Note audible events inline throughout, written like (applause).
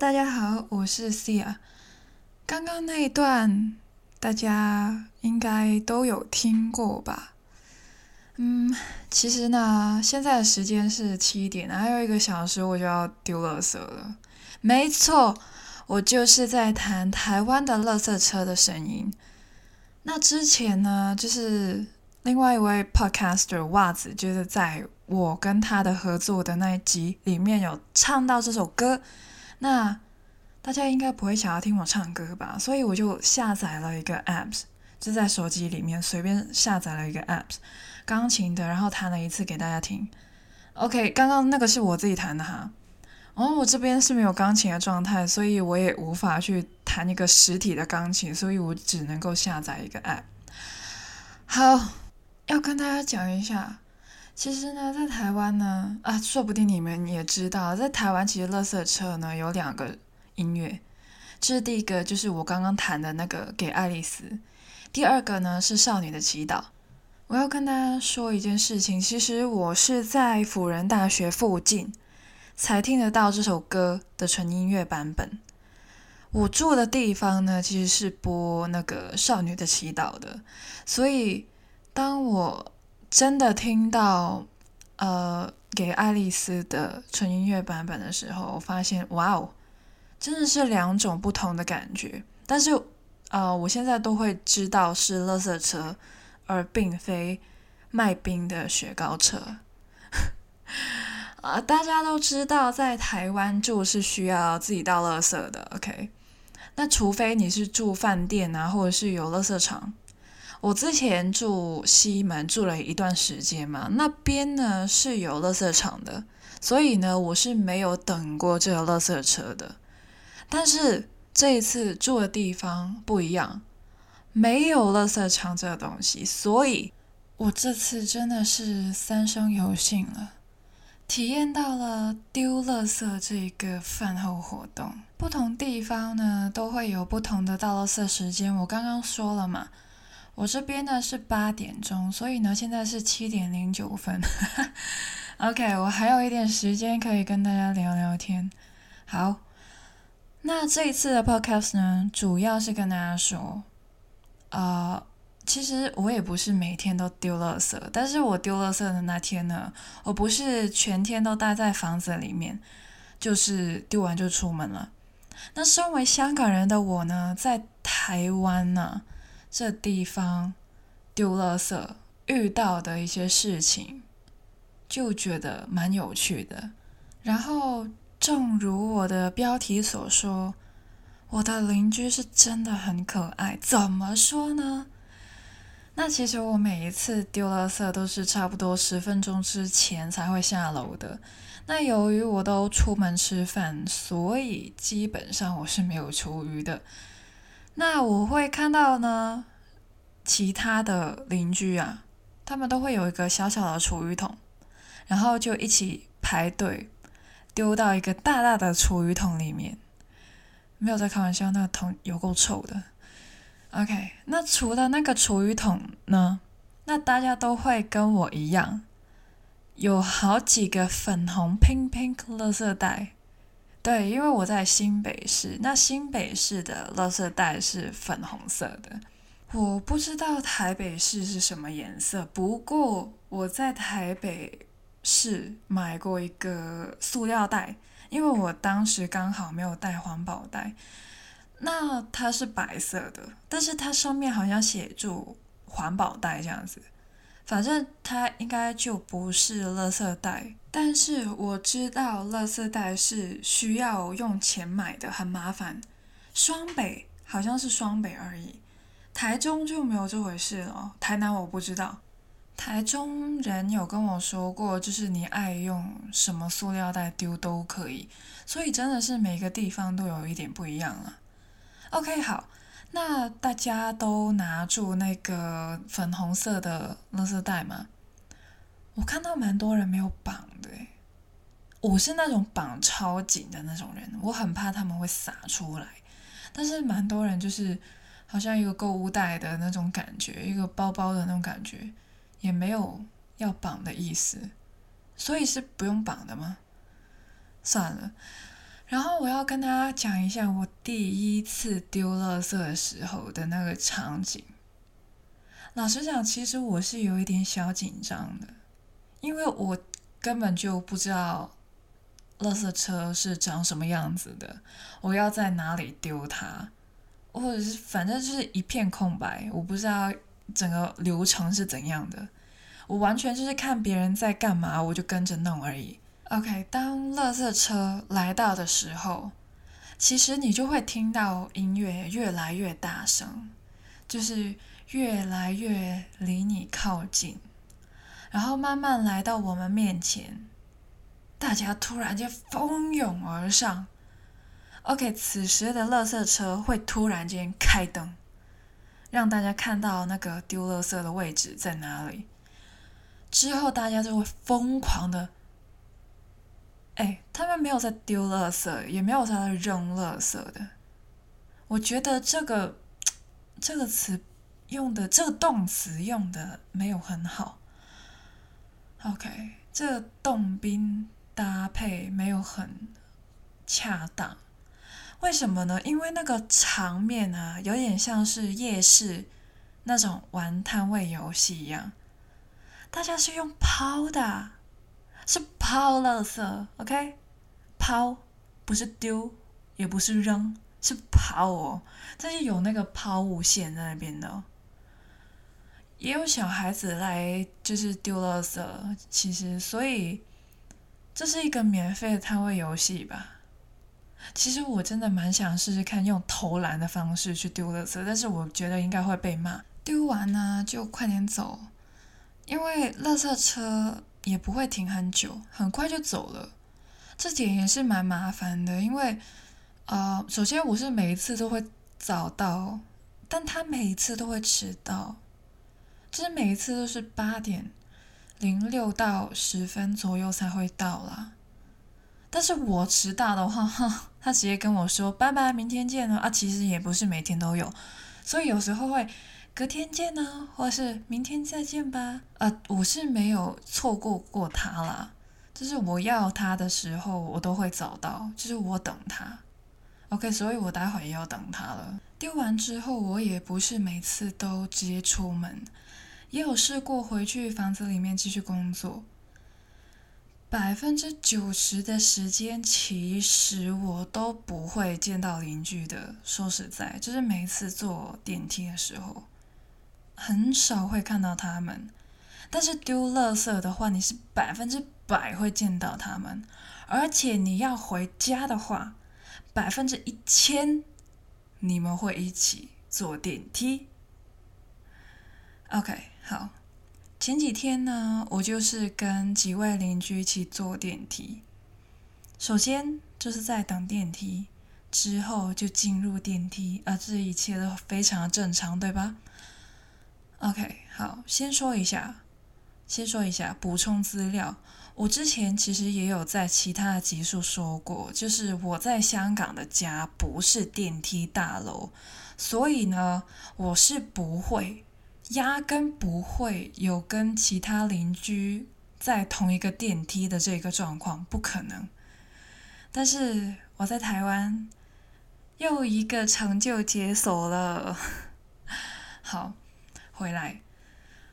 大家好，我是 Sia。刚刚那一段大家应该都有听过吧？嗯，其实呢，现在的时间是七点，还有一个小时我就要丢垃圾了。没错，我就是在谈台湾的垃圾车的声音。那之前呢，就是另外一位 podcaster 袜子，就是在我跟他的合作的那一集里面有唱到这首歌。那大家应该不会想要听我唱歌吧？所以我就下载了一个 apps，就在手机里面随便下载了一个 apps，钢琴的，然后弹了一次给大家听。OK，刚刚那个是我自己弹的哈。哦，我这边是没有钢琴的状态，所以我也无法去弹一个实体的钢琴，所以我只能够下载一个 app。好，要跟大家讲一下，其实呢，在台湾呢，啊，说不定你们也知道，在台湾其实垃圾车呢有两个音乐，这是第一个，就是我刚刚弹的那个《给爱丽丝》，第二个呢是《少女的祈祷》。我要跟大家说一件事情，其实我是在辅仁大学附近。才听得到这首歌的纯音乐版本。我住的地方呢，其实是播那个《少女的祈祷》的，所以当我真的听到呃给爱丽丝的纯音乐版本的时候，我发现哇哦，真的是两种不同的感觉。但是呃，我现在都会知道是垃圾车，而并非卖冰的雪糕车。啊，(laughs) 大家都知道，在台湾住是需要自己倒垃圾的，OK？那除非你是住饭店啊，或者是有垃圾场。我之前住西门住了一段时间嘛，那边呢是有垃圾场的，所以呢我是没有等过这个垃圾车的。但是这一次住的地方不一样，没有垃圾场这个东西，所以我这次真的是三生有幸了。体验到了丢垃圾这个饭后活动，不同地方呢都会有不同的倒垃圾时间。我刚刚说了嘛，我这边呢是八点钟，所以呢现在是七点零九分。OK，我还有一点时间可以跟大家聊聊天。好，那这一次的 Podcast 呢，主要是跟大家说，啊。其实我也不是每天都丢垃圾，但是我丢垃圾的那天呢，我不是全天都待在房子里面，就是丢完就出门了。那身为香港人的我呢，在台湾呢这地方丢垃圾遇到的一些事情，就觉得蛮有趣的。然后，正如我的标题所说，我的邻居是真的很可爱。怎么说呢？那其实我每一次丢垃圾都是差不多十分钟之前才会下楼的。那由于我都出门吃饭，所以基本上我是没有厨余的。那我会看到呢，其他的邻居啊，他们都会有一个小小的厨余桶，然后就一起排队丢到一个大大的厨余桶里面。没有在开玩笑，那个桶有够臭的。OK，那除了那个厨余桶呢？那大家都会跟我一样，有好几个粉红 pink pink 垃圾袋。对，因为我在新北市，那新北市的垃圾袋是粉红色的。我不知道台北市是什么颜色，不过我在台北市买过一个塑料袋，因为我当时刚好没有带环保袋。那它是白色的，但是它上面好像写住环保袋这样子，反正它应该就不是垃圾袋。但是我知道垃圾袋是需要用钱买的，很麻烦。双北好像是双北而已，台中就没有这回事了。台南我不知道，台中人有跟我说过，就是你爱用什么塑料袋丢都可以，所以真的是每个地方都有一点不一样了。OK，好，那大家都拿住那个粉红色的垃圾袋吗？我看到蛮多人没有绑的，我是那种绑超紧的那种人，我很怕他们会洒出来。但是蛮多人就是好像一个购物袋的那种感觉，一个包包的那种感觉，也没有要绑的意思，所以是不用绑的吗？算了。然后我要跟大家讲一下我第一次丢垃圾的时候的那个场景。老实讲，其实我是有一点小紧张的，因为我根本就不知道垃圾车是长什么样子的，我要在哪里丢它，或者是反正就是一片空白，我不知道整个流程是怎样的，我完全就是看别人在干嘛，我就跟着弄而已。OK，当垃圾车来到的时候，其实你就会听到音乐越来越大声，就是。越来越离你靠近，然后慢慢来到我们面前，大家突然间蜂拥而上。OK，此时的垃圾车会突然间开灯，让大家看到那个丢垃圾的位置在哪里。之后大家就会疯狂的，哎，他们没有在丢垃圾，也没有在扔垃圾的。我觉得这个 (tsk) 这个词。用的这个动词用的没有很好，OK，这个动宾搭配没有很恰当，为什么呢？因为那个场面啊，有点像是夜市那种玩摊位游戏一样，大家是用抛的，是抛垃圾，OK，抛不是丢，也不是扔，是抛哦，这是有那个抛物线在那边的。也有小孩子来，就是丢垃圾。其实，所以这是一个免费的摊位游戏吧。其实我真的蛮想试试看用投篮的方式去丢垃圾，但是我觉得应该会被骂。丢完呢就快点走，因为垃圾车也不会停很久，很快就走了。这点也是蛮麻烦的，因为呃，首先我是每一次都会早到，但他每一次都会迟到。就是每一次都是八点零六到十分左右才会到啦。但是我迟到的话，哈，(laughs) 他直接跟我说拜拜，明天见了啊。其实也不是每天都有，所以有时候会隔天见呢，或是明天再见吧。呃，我是没有错过过他啦，就是我要他的时候，我都会找到，就是我等他。OK，所以我待会也要等他了。丢完之后，我也不是每次都直接出门。也有试过回去房子里面继续工作，百分之九十的时间，其实我都不会见到邻居的。说实在，就是每次坐电梯的时候，很少会看到他们。但是丢垃圾的话，你是百分之百会见到他们，而且你要回家的话，百分之一千，你们会一起坐电梯。OK。好，前几天呢，我就是跟几位邻居一起坐电梯。首先就是在等电梯，之后就进入电梯，而这一切都非常的正常，对吧？OK，好，先说一下，先说一下补充资料。我之前其实也有在其他的集数说过，就是我在香港的家不是电梯大楼，所以呢，我是不会。压根不会有跟其他邻居在同一个电梯的这个状况，不可能。但是我在台湾又一个成就解锁了。(laughs) 好，回来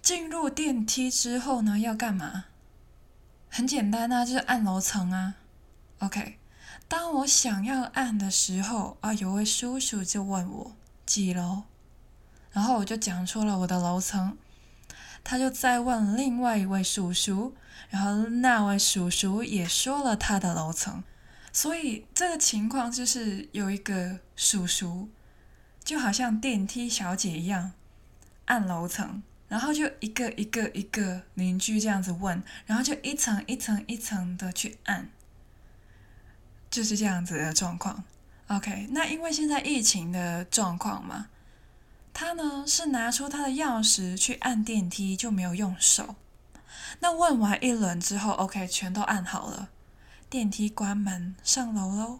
进入电梯之后呢，要干嘛？很简单啊，就是按楼层啊。OK，当我想要按的时候，啊，有位叔叔就问我几楼。然后我就讲出了我的楼层，他就再问另外一位叔叔，然后那位叔叔也说了他的楼层，所以这个情况就是有一个叔叔，就好像电梯小姐一样按楼层，然后就一个一个一个邻居这样子问，然后就一层一层一层的去按，就是这样子的状况。OK，那因为现在疫情的状况嘛。他呢是拿出他的钥匙去按电梯，就没有用手。那问完一轮之后，OK，全都按好了，电梯关门上楼喽，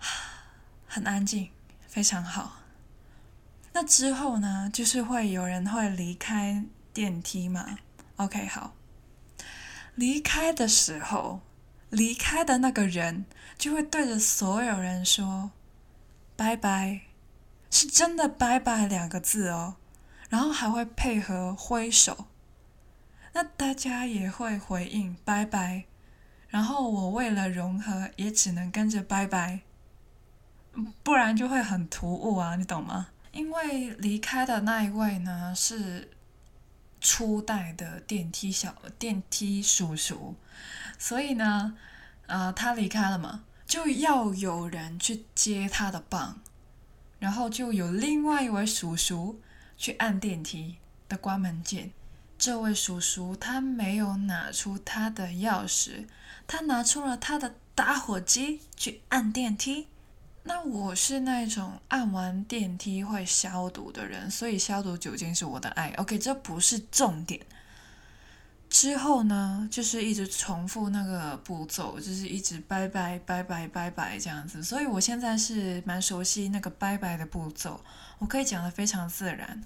(sighs) 很安静，非常好。那之后呢，就是会有人会离开电梯嘛？OK，好，离开的时候离开的那个人就会对着所有人说拜拜，是真的拜拜两个字哦，然后还会配合挥手，那大家也会回应拜拜，然后我为了融合也只能跟着拜拜，不然就会很突兀啊，你懂吗？因为离开的那一位呢是初代的电梯小电梯叔叔。所以呢，呃，他离开了嘛，就要有人去接他的棒，然后就有另外一位叔叔去按电梯的关门键。这位叔叔他没有拿出他的钥匙，他拿出了他的打火机去按电梯。那我是那种按完电梯会消毒的人，所以消毒酒精是我的爱。OK，这不是重点。之后呢，就是一直重复那个步骤，就是一直拜拜拜拜拜拜这样子。所以我现在是蛮熟悉那个拜拜的步骤，我可以讲的非常自然。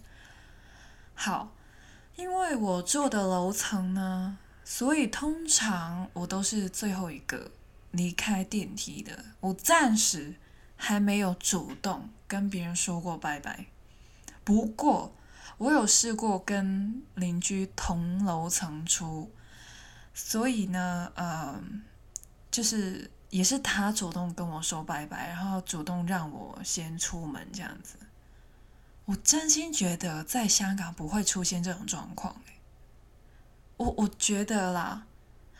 好，因为我住的楼层呢，所以通常我都是最后一个离开电梯的。我暂时还没有主动跟别人说过拜拜，不过。我有试过跟邻居同楼层出，所以呢，呃，就是也是他主动跟我说拜拜，然后主动让我先出门这样子。我真心觉得在香港不会出现这种状况，我我觉得啦，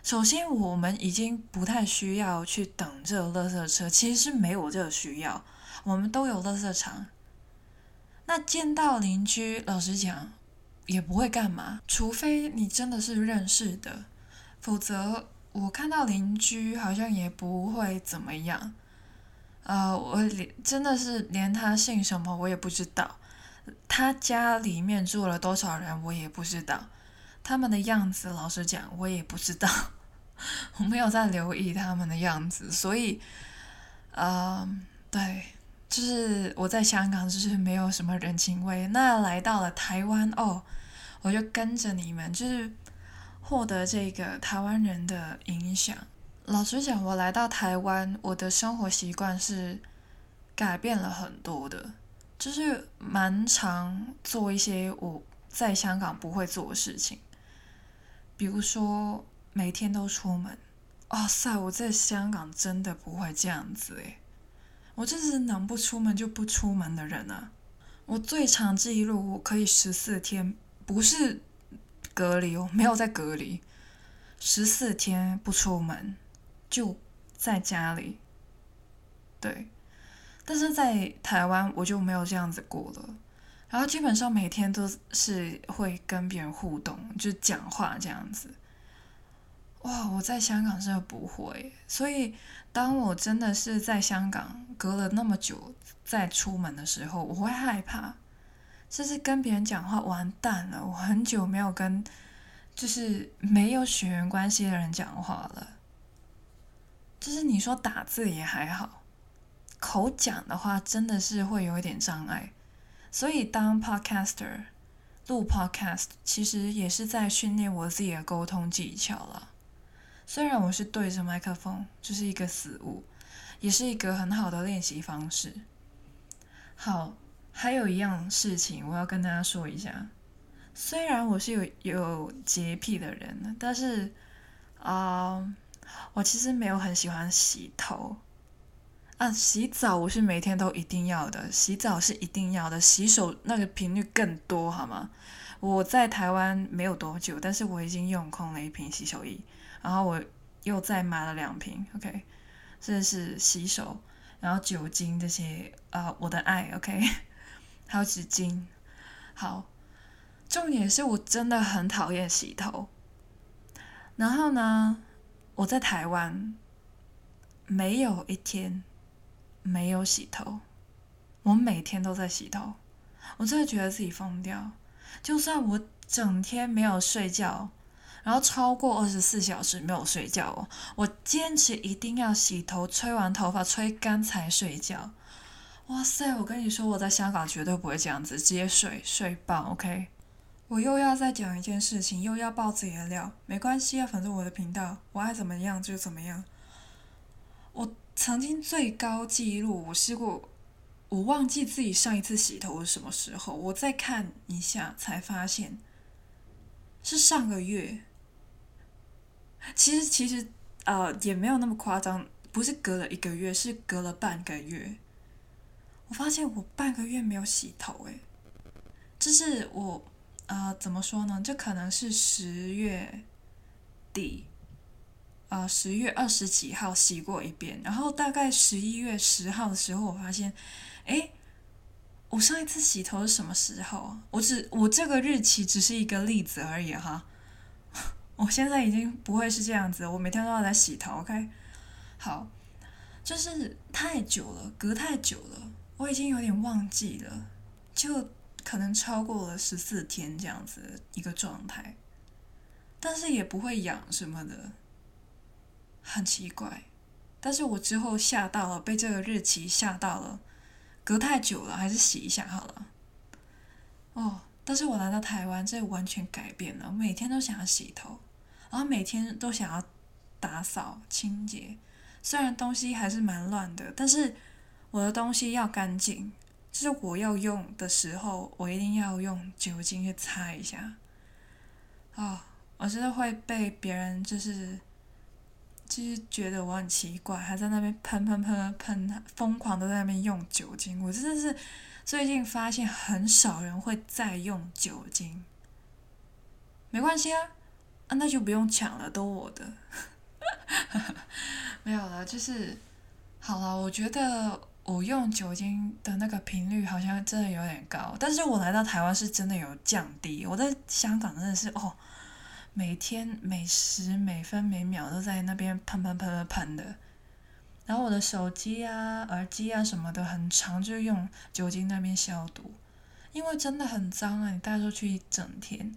首先我们已经不太需要去等这个垃圾车，其实是没有这个需要，我们都有垃圾场。那见到邻居，老实讲，也不会干嘛，除非你真的是认识的，否则我看到邻居好像也不会怎么样。呃，我连真的是连他姓什么我也不知道，他家里面住了多少人我也不知道，他们的样子老实讲我也不知道，我没有在留意他们的样子，所以，嗯，对。就是我在香港，就是没有什么人情味。那来到了台湾哦，我就跟着你们，就是获得这个台湾人的影响。老实讲，我来到台湾，我的生活习惯是改变了很多的，就是蛮常做一些我在香港不会做的事情，比如说每天都出门。哇塞，我在香港真的不会这样子诶。我真是能不出门就不出门的人啊！我最长记录我可以十四天，不是隔离哦，没有在隔离，十四天不出门，就在家里。对，但是在台湾我就没有这样子过了，然后基本上每天都是会跟别人互动，就讲话这样子。哇，我在香港真的不会，所以当我真的是在香港隔了那么久再出门的时候，我会害怕，就是跟别人讲话完蛋了。我很久没有跟就是没有血缘关系的人讲话了，就是你说打字也还好，口讲的话真的是会有一点障碍。所以当 podcaster 录 podcast，其实也是在训练我自己的沟通技巧了。虽然我是对着麦克风，就是一个死物，也是一个很好的练习方式。好，还有一样事情我要跟大家说一下。虽然我是有有洁癖的人，但是啊，我其实没有很喜欢洗头啊。洗澡我是每天都一定要的，洗澡是一定要的，洗手那个频率更多，好吗？我在台湾没有多久，但是我已经用空了一瓶洗手液。然后我又再买了两瓶，OK，这是洗手，然后酒精这些，啊，我的爱，OK，(laughs) 还有纸巾。好，重点是我真的很讨厌洗头。然后呢，我在台湾没有一天没有洗头，我每天都在洗头，我真的觉得自己疯掉。就算我整天没有睡觉。然后超过二十四小时没有睡觉哦，我坚持一定要洗头，吹完头发吹干才睡觉。哇塞，我跟你说，我在香港绝对不会这样子，直接睡睡爆，OK。我又要再讲一件事情，又要爆自己的料，没关系啊，反正我的频道，我爱怎么样就怎么样。我曾经最高纪录，我试过，我忘记自己上一次洗头是什么时候，我再看一下才发现是上个月。其实其实呃也没有那么夸张，不是隔了一个月，是隔了半个月。我发现我半个月没有洗头，诶，这是我呃怎么说呢？这可能是十月底，呃十月二十几号洗过一遍，然后大概十一月十号的时候，我发现，诶，我上一次洗头是什么时候啊？我只我这个日期只是一个例子而已哈。我现在已经不会是这样子，我每天都要来洗头，OK？好，就是太久了，隔太久了，我已经有点忘记了，就可能超过了十四天这样子一个状态，但是也不会痒什么的，很奇怪。但是我之后吓到了，被这个日期吓到了，隔太久了，还是洗一下好了。哦。但是我来到台湾，这完全改变了。每天都想要洗头，然后每天都想要打扫清洁。虽然东西还是蛮乱的，但是我的东西要干净。就是我要用的时候，我一定要用酒精去擦一下。啊，我真的会被别人就是，就是觉得我很奇怪，还在那边喷喷喷喷，疯狂的在那边用酒精。我真的是。最近发现很少人会再用酒精，没关系啊，啊那就不用抢了，都我的，(laughs) 没有了，就是好了。我觉得我用酒精的那个频率好像真的有点高，但是我来到台湾是真的有降低。我在香港真的是哦，每天每时每分每秒都在那边喷喷喷喷喷的。然后我的手机啊、耳机啊什么的，很长就用酒精那边消毒，因为真的很脏啊！你带出去一整天，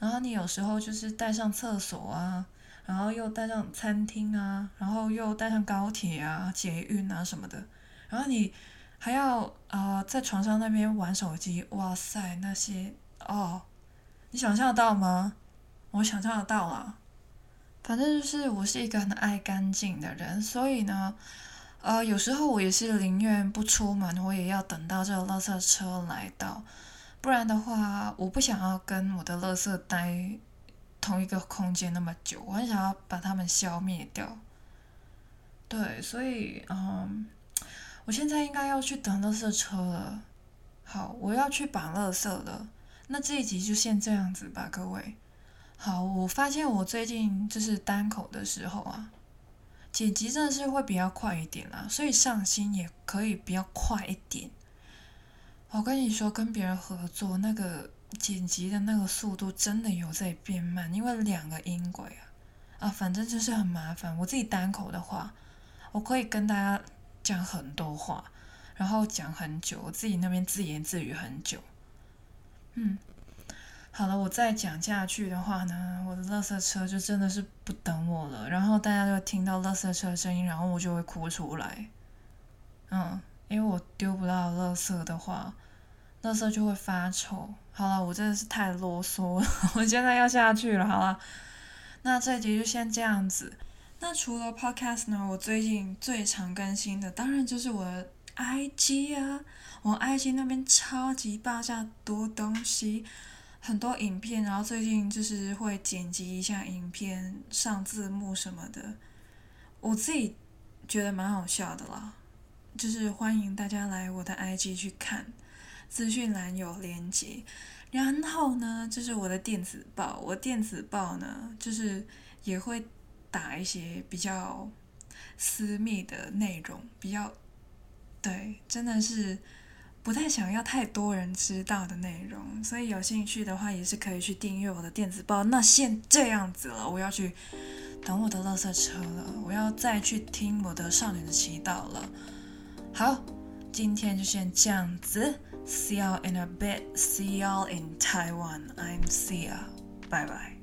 然后你有时候就是带上厕所啊，然后又带上餐厅啊，然后又带上高铁啊、捷运啊什么的，然后你还要啊在床上那边玩手机，哇塞，那些哦，你想象得到吗？我想象得到了。反正就是我是一个很爱干净的人，所以呢，呃，有时候我也是宁愿不出门，我也要等到这个垃圾车来到，不然的话，我不想要跟我的垃圾待同一个空间那么久，我很想要把它们消灭掉。对，所以嗯，我现在应该要去等垃圾车了。好，我要去绑垃圾了。那这一集就先这样子吧，各位。好，我发现我最近就是单口的时候啊，剪辑真的是会比较快一点啦，所以上新也可以比较快一点。我跟你说，跟别人合作那个剪辑的那个速度真的有在变慢，因为两个音轨啊，啊，反正就是很麻烦。我自己单口的话，我可以跟大家讲很多话，然后讲很久，我自己那边自言自语很久，嗯。好了，我再讲下去的话呢，我的垃圾车就真的是不等我了。然后大家就听到垃圾车的声音，然后我就会哭出来。嗯，因为我丢不到垃圾的话，垃圾就会发臭。好了，我真的是太啰嗦了，(laughs) 我现在要下去了。好了，那这集就先这样子。那除了 Podcast 呢，我最近最常更新的当然就是我的 IG 啊，我 IG 那边超级爆炸多东西。很多影片，然后最近就是会剪辑一下影片，上字幕什么的，我自己觉得蛮好笑的啦。就是欢迎大家来我的 IG 去看，资讯栏有连接。然后呢，就是我的电子报，我电子报呢，就是也会打一些比较私密的内容，比较对，真的是。不太想要太多人知道的内容，所以有兴趣的话也是可以去订阅我的电子报。那先这样子了，我要去等我的垃圾车了，我要再去听我的少女的祈祷了。好，今天就先这样子，See you in a bit. See you in Taiwan. I'm Sia. Bye bye.